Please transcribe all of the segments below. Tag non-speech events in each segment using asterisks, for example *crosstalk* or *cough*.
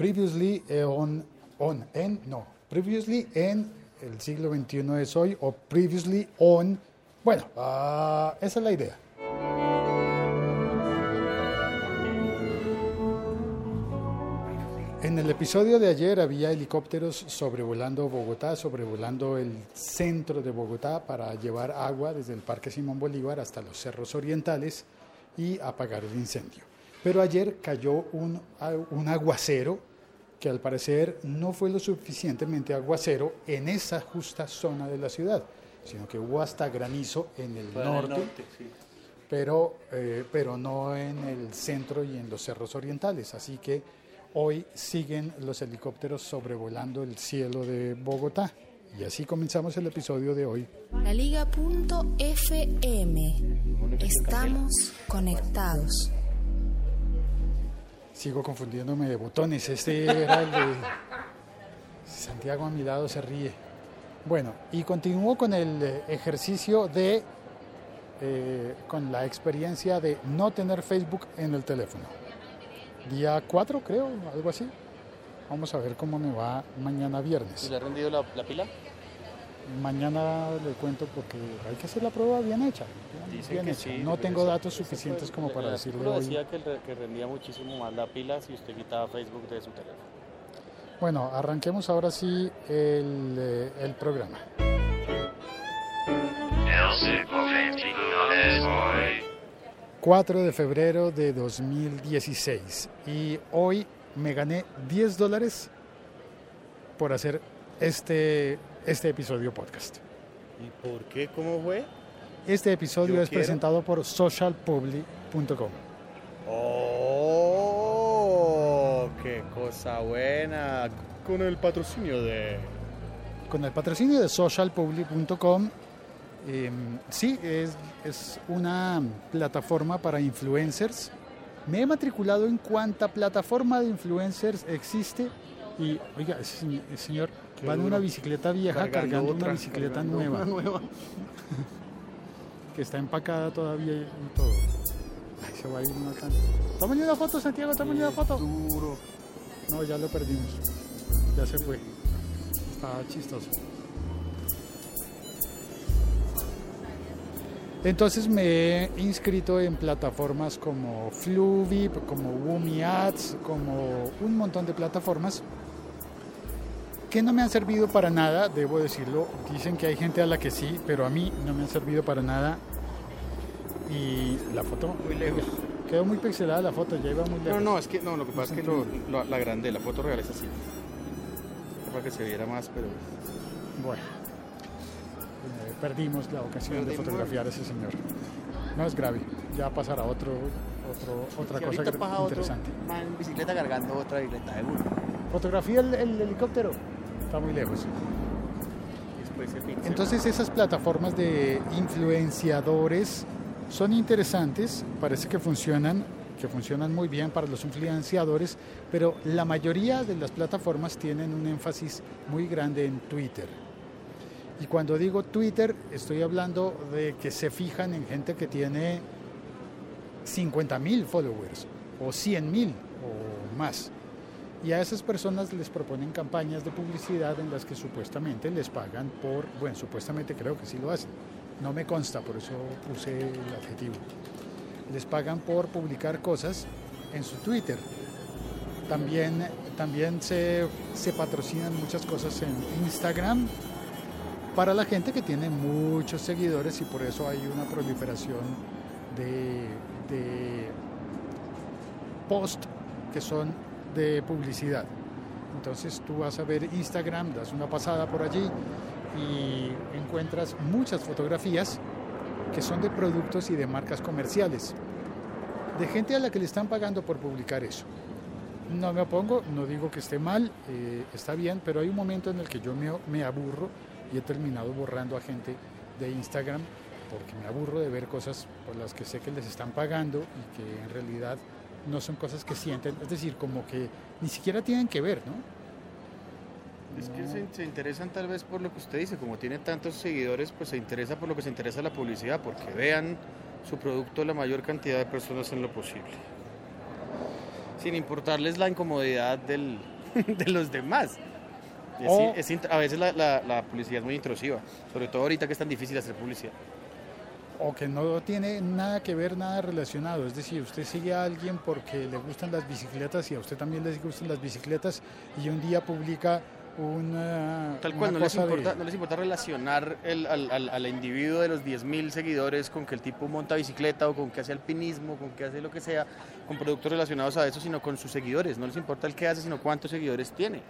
Previously on, on, en, no, previously en el siglo XXI es hoy o previously on, bueno, ah, esa es la idea. En el episodio de ayer había helicópteros sobrevolando Bogotá, sobrevolando el centro de Bogotá para llevar agua desde el Parque Simón Bolívar hasta los cerros orientales y apagar el incendio. Pero ayer cayó un, un aguacero que al parecer no fue lo suficientemente aguacero en esa justa zona de la ciudad, sino que hubo hasta granizo en el norte, norte, sí. pero, eh, pero no en el centro y en los cerros orientales. Así que hoy siguen los helicópteros sobrevolando el cielo de Bogotá. Y así comenzamos el episodio de hoy. La Liga.fm. Estamos conectados. Sigo confundiéndome de botones. Este era el de Santiago a mi lado se ríe. Bueno, y continúo con el eh, ejercicio de, eh, con la experiencia de no tener Facebook en el teléfono. Día 4 creo, algo así. Vamos a ver cómo me va mañana ¿Y viernes. le ha rendido la, la pila? Mañana le cuento porque hay que hacer la prueba bien hecha. bien- Dicen bien que hecha. sí, no tengo datos suficientes fue- como para decirle artículo hoy. decía que, rendía muchísimo más la pila si usted quitaba Facebook de su teléfono. Bueno, arranquemos ahora sí el, eh, el programa. El Ciclo es hoy. 4 de febrero de 2016 y hoy me gané 10 dólares por hacer este, este episodio podcast. ¿Y por qué? ¿Cómo fue? Este episodio Yo es quiero- presentado por socialpublic.com. ¡Oh! ¡Qué cosa buena! Con el patrocinio de... Con el patrocinio de socialpublic.com, eh, sí, es, es una plataforma para influencers. Me he matriculado en cuánta plataforma de influencers existe y, oiga, ese, señ- ese señor Qué va en una bicicleta vieja cargando, una bicicleta cargando nueva una nueva. *laughs* que está empacada todavía y todo. Ay, se va a ir una. Tómale una foto, Santiago, tómale una foto. Duro. No, ya lo perdimos. Ya se fue. Estaba chistoso. Entonces me he inscrito en plataformas como Fluvip, como Wumi Ads, como un montón de plataformas que no me han servido para nada, debo decirlo. Dicen que hay gente a la que sí, pero a mí no me han servido para nada. Y la foto, Muy lejos. quedó muy pixelada la foto, ya iba muy lejos. No, no, es que no, lo que pasa es que lo, lo- la grande, la foto real es así. Para que se viera más, pero... Bueno, eh, perdimos la ocasión de fotografiar a ese señor. No es grave, ya pasará otro, otro, otra cosa pasa otro interesante. man en bicicleta cargando otra bicicleta de uno. Fotografía el, el helicóptero, está muy lejos. Entonces esas plataformas de influenciadores son interesantes, parece que funcionan, que funcionan muy bien para los influenciadores, pero la mayoría de las plataformas tienen un énfasis muy grande en Twitter. Y cuando digo Twitter, estoy hablando de que se fijan en gente que tiene 50 mil followers o 100 mil o más. Y a esas personas les proponen campañas de publicidad en las que supuestamente les pagan por, bueno, supuestamente creo que sí lo hacen. No me consta, por eso puse el adjetivo. Les pagan por publicar cosas en su Twitter. También, también se, se patrocinan muchas cosas en Instagram para la gente que tiene muchos seguidores y por eso hay una proliferación de, de post que son de publicidad. Entonces tú vas a ver Instagram, das una pasada por allí y encuentras muchas fotografías que son de productos y de marcas comerciales, de gente a la que le están pagando por publicar eso. No me opongo, no digo que esté mal, eh, está bien, pero hay un momento en el que yo me, me aburro y he terminado borrando a gente de Instagram porque me aburro de ver cosas por las que sé que les están pagando y que en realidad no son cosas que sienten, es decir, como que ni siquiera tienen que ver, ¿no? Es que se, se interesan tal vez por lo que usted dice, como tiene tantos seguidores, pues se interesa por lo que se interesa la publicidad, porque vean su producto la mayor cantidad de personas en lo posible. Sin importarles la incomodidad del, *laughs* de los demás. Es- O- es int- a veces la, la- la publicidad es muy intrusiva, sobre todo ahorita que es tan difícil hacer publicidad. O que no tiene nada que ver, nada relacionado. Es decir, usted sigue a alguien porque le gustan las bicicletas y a usted también le gustan las bicicletas y un día publica una, Tal una cual, no les, de- importa, no les importa relacionar el- al, al- al individuo de los 10.000 seguidores con que el tipo monta bicicleta o con que hace alpinismo, con que hace lo que sea, con productos relacionados a eso, sino con sus seguidores. No les importa el que hace, sino cuántos seguidores tiene.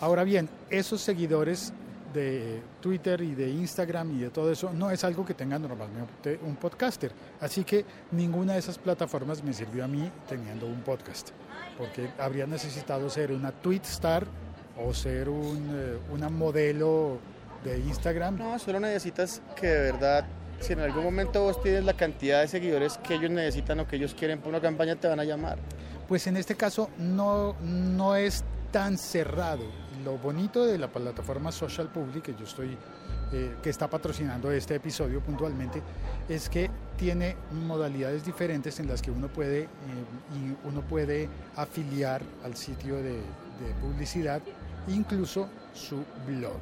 Ahora bien, esos seguidores de Twitter y de Instagram y de todo eso no es algo que tenga normalmente un podcaster. Así que ninguna de esas plataformas me sirvió a mí teniendo un podcast. Porque habría necesitado ser una tweet star o ser un, eh, una modelo de Instagram. No, solo necesitas que de verdad, si en algún momento vos tienes la cantidad de seguidores que ellos necesitan o que ellos quieren para una campaña, te van a llamar. Pues en este caso no, no es tan cerrado. Lo bonito de la plataforma Social Public, que yo estoy, eh, que está patrocinando este episodio puntualmente, es que tiene modalidades diferentes en las que uno puede, eh, y uno puede afiliar al sitio de, publicidad, incluso su blog.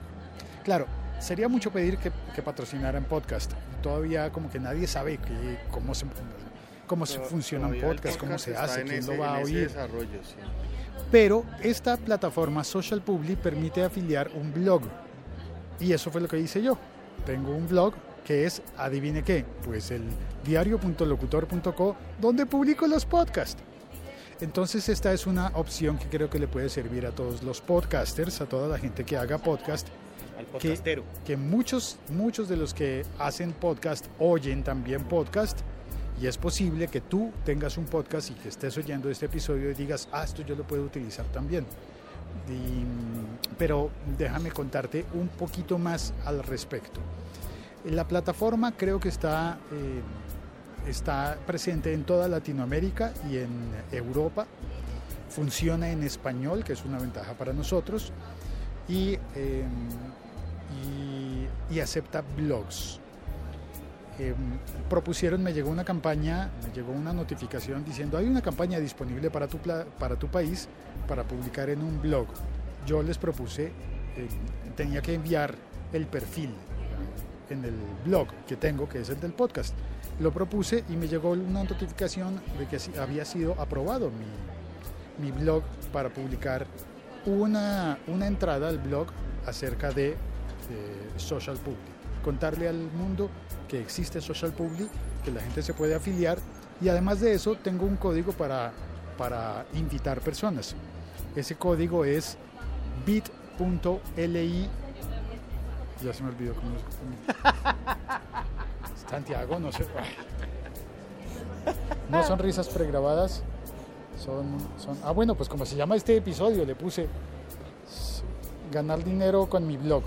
Claro, sería mucho pedir que, que patrocinaran podcast. Todavía como que nadie sabe que, cómo se, cómo se funciona un podcast, cómo se hace, quién ese- lo va a oír. desarrollo, sí. Pero esta plataforma Social Public permite afiliar un blog. Y eso fue lo que hice yo. Tengo un blog que es, adivine qué, pues el diario.locutor.co, donde publico los podcasts. Entonces esta es una opción que creo que le puede servir a todos los podcasters, a toda la gente que haga podcast, Al podcastero. que muchos, muchos de los que hacen podcast oyen también podcast y es posible que tú tengas un podcast y que estés oyendo este episodio y digas, ah, esto yo lo puedo utilizar también. Pero déjame contarte un poquito más al respecto. La plataforma creo que está, eh, está presente en toda Latinoamérica y en Europa. Funciona en español, que es una ventaja para nosotros. Y, eh, y acepta blogs. Eh, propusieron, me llegó una campaña, me llegó una notificación diciendo hay una campaña disponible para tu, para tu país para publicar en un blog. Yo les propuse, eh, tenía que enviar el perfil en el blog que tengo, que es el del podcast. Lo propuse y me llegó una notificación de que había sido aprobado mi, mi blog para publicar una, una entrada al blog acerca de Social Public. Contarle al mundo que existe Social Public, que la gente se puede afiliar y además de eso tengo un código para, para invitar personas. Ese código es bit.li. Ya se me olvidó cómo es. Santiago, no sé. No son risas pregrabadas. Son, son. Ah, bueno, pues como se llama este episodio, le puse ganar dinero con mi blog.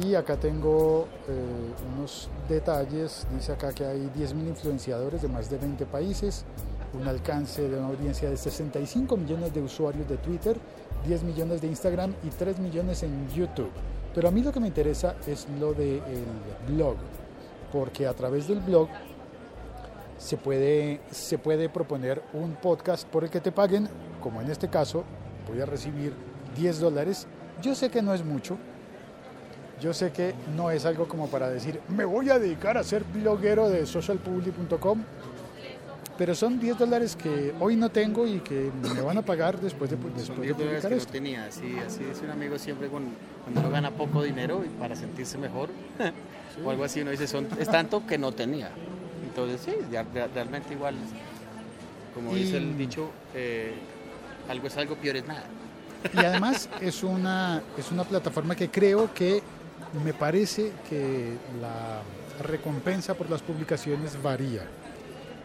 Y acá tengo eh, unos detalles. Dice acá que hay 10.000 influenciadores de más de 20 países, un alcance de una audiencia de 65 millones de usuarios de Twitter, 10 millones de Instagram y 3 millones en YouTube. Pero a mí lo que me interesa es lo del blog, porque a través del blog se puede, se puede proponer un podcast por el que te paguen, como en este caso, voy a recibir 10 dólares. Yo sé que no es mucho, yo sé que no es algo como para decir, me voy a dedicar a ser bloguero de socialpublic.com, pero son 10 dólares que hoy no tengo y que me van a pagar después de, Son después de 10 dólares publicar que no tenía, así, así dice un amigo siempre con- cuando uno gana poco dinero y para sentirse mejor *laughs* o algo así, uno dice, son, es tanto que no tenía. Entonces sí, realmente igual, como dice el dicho, eh, algo es algo, peor es nada. Y además es una, es una plataforma que creo que me parece que la recompensa por las publicaciones varía.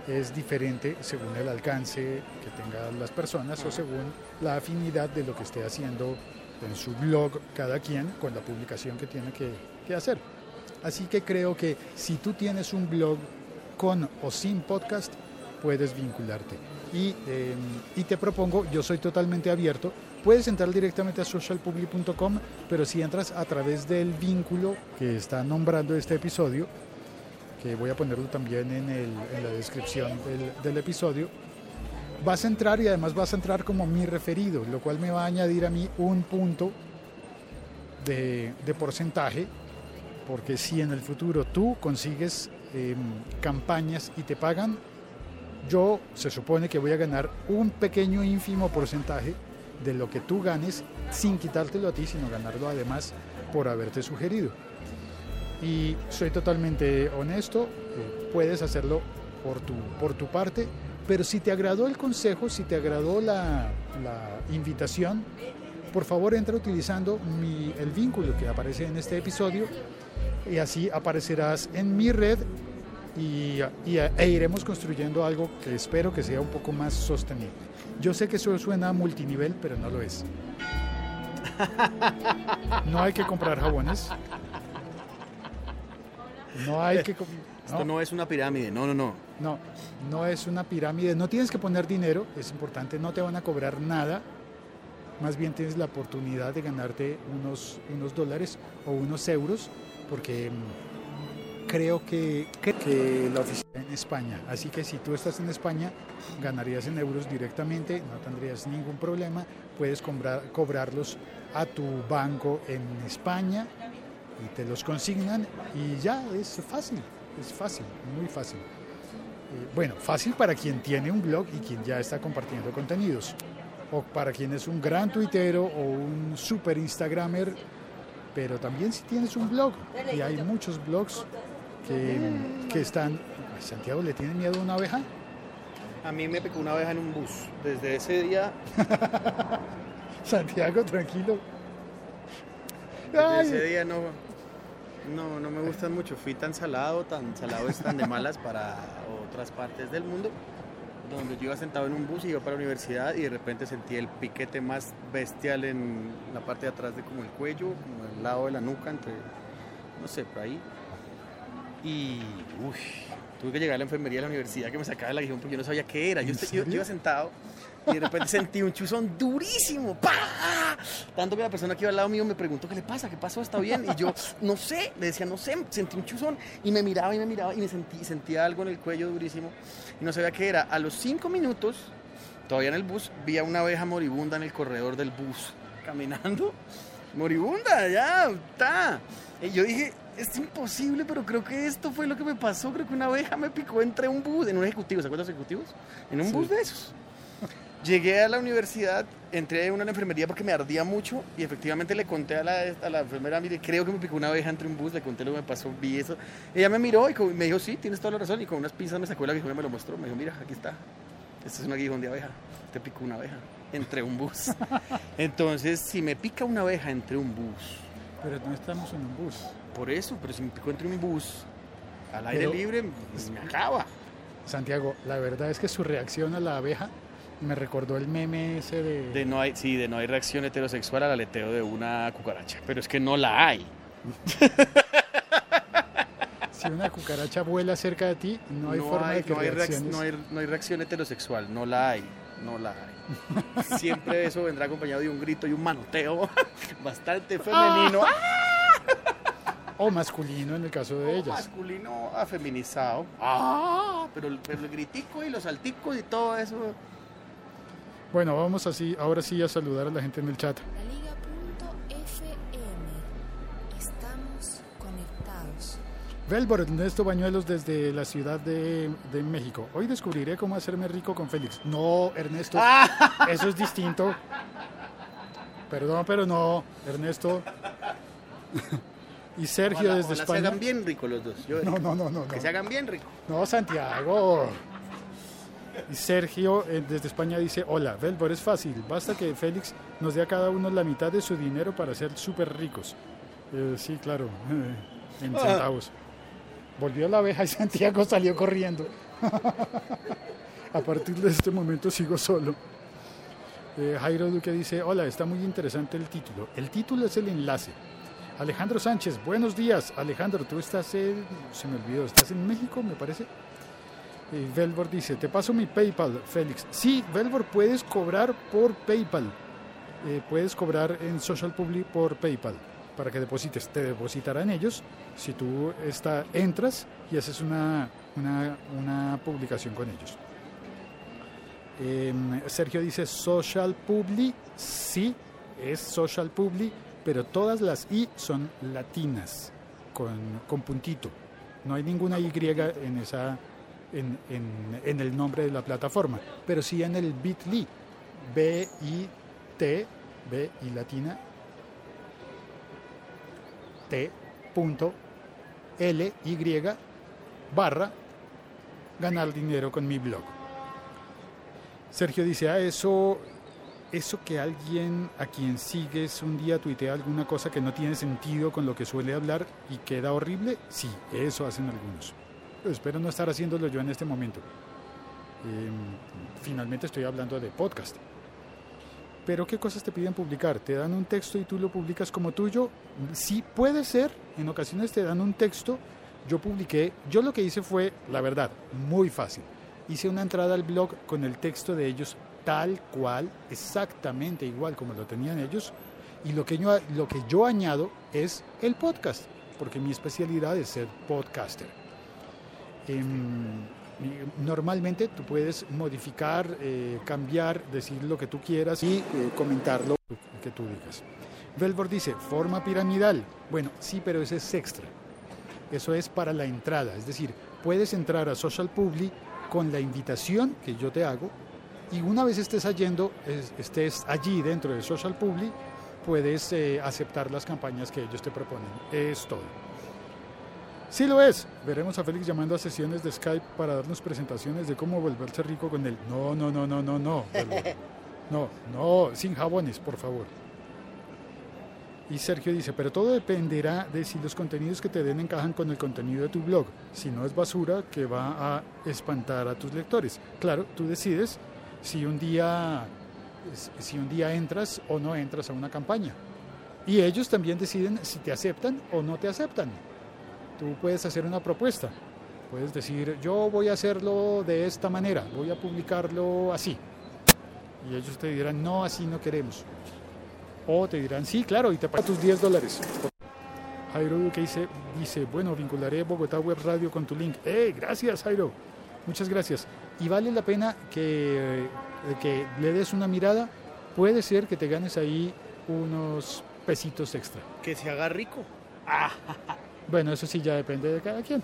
Es diferente según el alcance que tengan las personas o según la afinidad de lo que esté haciendo en su blog cada quien con la publicación que tiene que, hacer. Así que creo que si tú tienes un blog con o sin podcast, puedes vincularte. Y, eh, y te propongo, yo soy totalmente abierto, puedes entrar directamente a socialpublic.com, pero si entras a través del vínculo que está nombrando este episodio, que voy a ponerlo también en, la descripción del, episodio, vas a entrar y además vas a entrar como mi referido, lo cual me va a añadir a mí un punto de, porcentaje, porque si en el futuro tú consigues eh, campañas y te pagan, yo se supone que voy a ganar un pequeño ínfimo porcentaje de lo que tú ganes sin quitártelo a ti, sino ganarlo además por haberte sugerido. Y soy totalmente honesto, eh, puedes hacerlo por tu, por tu parte, pero si te agradó el consejo, si te agradó la, invitación, por favor entra utilizando el vínculo que aparece en este episodio y así aparecerás en mi red y, y- e iremos construyendo algo que espero que sea un poco más sostenible. Yo sé que eso suena a multinivel, pero no lo es. *laughs* No hay que comprar jabones. No hay que... Esto no. no es una pirámide, no, no, no. No, no es una pirámide, no tienes que poner dinero, es importante, no te van a cobrar nada, más bien tienes la oportunidad de ganarte unos, unos dólares o unos euros, porque mm, creo que, que la oficina en España, así que si tú estás en España, ganarías en euros directamente, no tendrías ningún problema, puedes cobrar- cobrarlos a tu banco en España y te los consignan y ya es fácil, es fácil, muy fácil. Eh, bueno, fácil para quien tiene un blog y quien ya está compartiendo contenidos. O para quien es un gran tuitero o un super instagramer. Pero también si tienes un blog. Y hay muchos blogs que, que están... ¿A Santiago le tiene miedo a una abeja? A mí me picó una abeja en un bus. Desde ese día, *laughs* Santiago, tranquilo. desde ese día no, no, no me gustan mucho. Fui tan salado, tan salado es tan de malas para otras partes del mundo. Donde yo iba sentado en un bus y iba para la universidad y de repente sentí el piquete más bestial en la parte de atrás de como el cuello, como al lado de la nuca, entre, no sé, por ahí. Y, uy, tuve que llegar a la enfermería de la universidad que me sacaba el aguijón porque yo no sabía qué era. Yo, ¿En est- yo- yo iba sentado y de repente *laughs* sentí un chuzón durísimo. ¡Pah! Tanto que la persona que iba al lado mío me preguntó qué le pasa, qué pasó, está bien. Y yo, no sé, le decía, no sé, sentí un chuzón y me miraba y me miraba y me sentí, sentía algo en el cuello durísimo y no sabía qué era. A los cinco minutos, todavía en el bus, vi a una abeja moribunda en el corredor del bus, caminando. Moribunda, ya, está. Y yo dije, es imposible, pero creo que esto fue lo que me pasó. Creo que una abeja me picó entre un bus, en un ejecutivo, ¿se acuerdan los ejecutivos? En un Sí. bus de esos. Llegué a la universidad, entré en una enfermería porque me ardía mucho y efectivamente le conté a la, a la enfermera, mire, creo que me picó una abeja entre un bus, le conté lo que me pasó, vi eso. Ella me miró y me dijo, sí, tienes toda la razón. Y con unas pinzas me sacó el aguijón y me lo mostró. Me dijo, mira, aquí está. Este es un aguijón de abeja. Te picó una abeja entre un bus. *laughs* Entonces, si me pica una abeja entre un bus, pero no estamos en un bus. Por eso, pero si me picó entre un bus al aire Pero- libre, me acaba. Santiago, la verdad es que su reacción a la abeja me recordó el meme ese de... De no hay, sí, de no hay reacción heterosexual al aleteo de una cucaracha. Pero es que no la hay. *laughs* Si una cucaracha vuela cerca de ti, no hay forma de que no hay reacciones. no hay- no hay reacción heterosexual, no la hay, no la hay. *laughs* Siempre eso vendrá acompañado de un grito y un manoteo *laughs* bastante femenino, O masculino en el caso de o ellas. masculino afeminizado. Ah, pero, el- pero el gritico y los salticos y todo eso. Bueno, vamos así, ahora sí a saludar a la gente en el chat. Laliga.fm. Estamos conectados. Velbor Ernesto Bañuelos desde la Ciudad de, de México. Hoy descubriré cómo hacerme rico con Félix. No, Ernesto, Ah. *laughs* eso es distinto. Perdón, pero no, Ernesto. Y Sergio Ojalá- desde ojalá España. se hagan bien ricos los dos. Yo- No, no, no, no. Que no. se hagan bien ricos. No, Santiago. Y Sergio eh, desde España dice, hola, Velbor es fácil, basta que Félix nos dé a cada uno la mitad de su dinero para ser súper ricos. Eh, sí, claro, en centavos. Volvió la abeja y Santiago salió corriendo. a partir de este momento sigo solo. Eh, Jairo Duque dice, hola, está muy interesante el título. El título es el enlace. Alejandro Sánchez, buenos días. Alejandro, tú estás en, se me olvidó, estás en México, me parece. Eh, Velvor dice, te paso mi PayPal, Félix. Sí, Velvor, puedes cobrar por PayPal. Eh, puedes cobrar en Social Public por PayPal para que deposites. Te depositarán ellos si tú está, entras y haces una, una, una publicación con ellos. Em, Sergio dice social publi, sí, es social publi, pero todas las i son latinas, con, puntito. No hay ninguna y en esa en, el nombre de la plataforma, pero sí en el bit.ly, b i t b y latina t l y barra ganar dinero con mi blog. Sergio dice, ah, eso, eso que alguien a quien sigues un día tuitea alguna cosa que no tiene sentido con lo que suele hablar y queda horrible, sí, eso hacen algunos. Pero espero no estar haciéndolo yo en este momento. Eh, finalmente estoy hablando de podcast. Pero ¿qué cosas te piden publicar? ¿Te dan un texto y tú lo publicas como tuyo? Sí, puede ser. En ocasiones te dan un texto. Yo publiqué, yo lo que hice fue, la verdad, muy fácil. Hice una entrada al blog con el texto de ellos tal cual, exactamente igual como lo tenían ellos. Y lo que yo, añado es el podcast, porque mi especialidad es ser podcaster. Em, normalmente tú puedes modificar, eh, cambiar, decir lo que tú quieras y eh, comentar lo que tú digas. Velbor dice, forma piramidal. Bueno, sí, pero ese es extra. Eso es para la entrada. Es decir, puedes entrar a Social Publi con la invitación que yo te hago y una vez estés, yendo, es- estés allí dentro de Social Publi, puedes eh, aceptar las campañas que ellos te proponen. Es todo. Sí lo es. Veremos a Félix llamando a sesiones de Skype para darnos presentaciones de cómo volverse rico con él. No, no, no, no, no, no. *laughs* No, no, sin jabones, por favor. Y Sergio dice, pero todo dependerá de si los contenidos que te den encajan con el contenido de tu blog. Si no es basura que va a espantar a tus lectores. Claro, tú decides si un día, si un día entras o no entras a una campaña. Y ellos también deciden si te aceptan o no te aceptan. Tú puedes hacer una propuesta. Puedes decir, yo voy a hacerlo de esta manera, voy a publicarlo así. Y ellos te dirán, no, así no queremos. O te dirán, sí, claro, y te pagan tus 10 dólares. Jairo Duque dice, dice, bueno, vincularé Bogotá Web Radio con tu link. ¡Eh, gracias, Jairo! Muchas gracias. Y vale la pena que, que le des una mirada. Puede ser que te ganes ahí unos pesitos extra. Que se haga rico. *laughs* Bueno, eso sí ya depende de cada quien.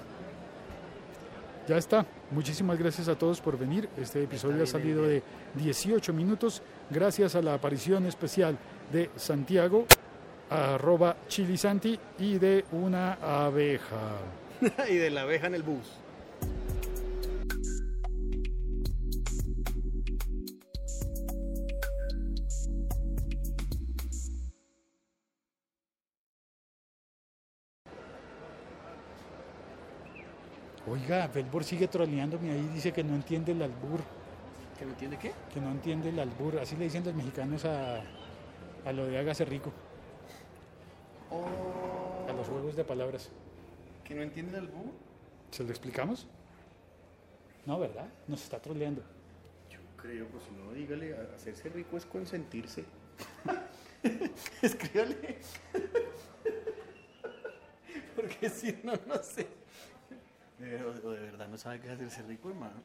Ya está. Muchísimas gracias a todos por venir. Este episodio ha salido de 18 minutos gracias a la aparición especial de Santiago, arroba chilisanti y de una abeja. *laughs* y de la abeja en el bus. Oiga, Belbor sigue troleándome ahí, dice que no entiende el albur, ¿Que no entiende qué? que no entiende el albur. Así le dicen los mexicanos a, a lo de hágase rico, Oh, a los juegos de palabras. ¿Que no entiende el bus? ¿Se lo explicamos? No, ¿verdad? Nos está troleando. Yo creo, pues si no, dígale, hacerse rico es consentirse. *laughs* Escríbale. *laughs* Porque si no, no sé. Pero, o de verdad no sabe qué es hacerse rico, hermano.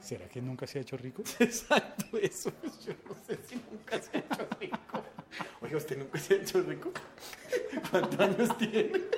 ¿Será que nunca se ha hecho rico? *laughs* Exacto, eso. Yo no sé si nunca se ha hecho rico. Oiga, ¿usted nunca se ha hecho rico? ¿Cuántos años tiene?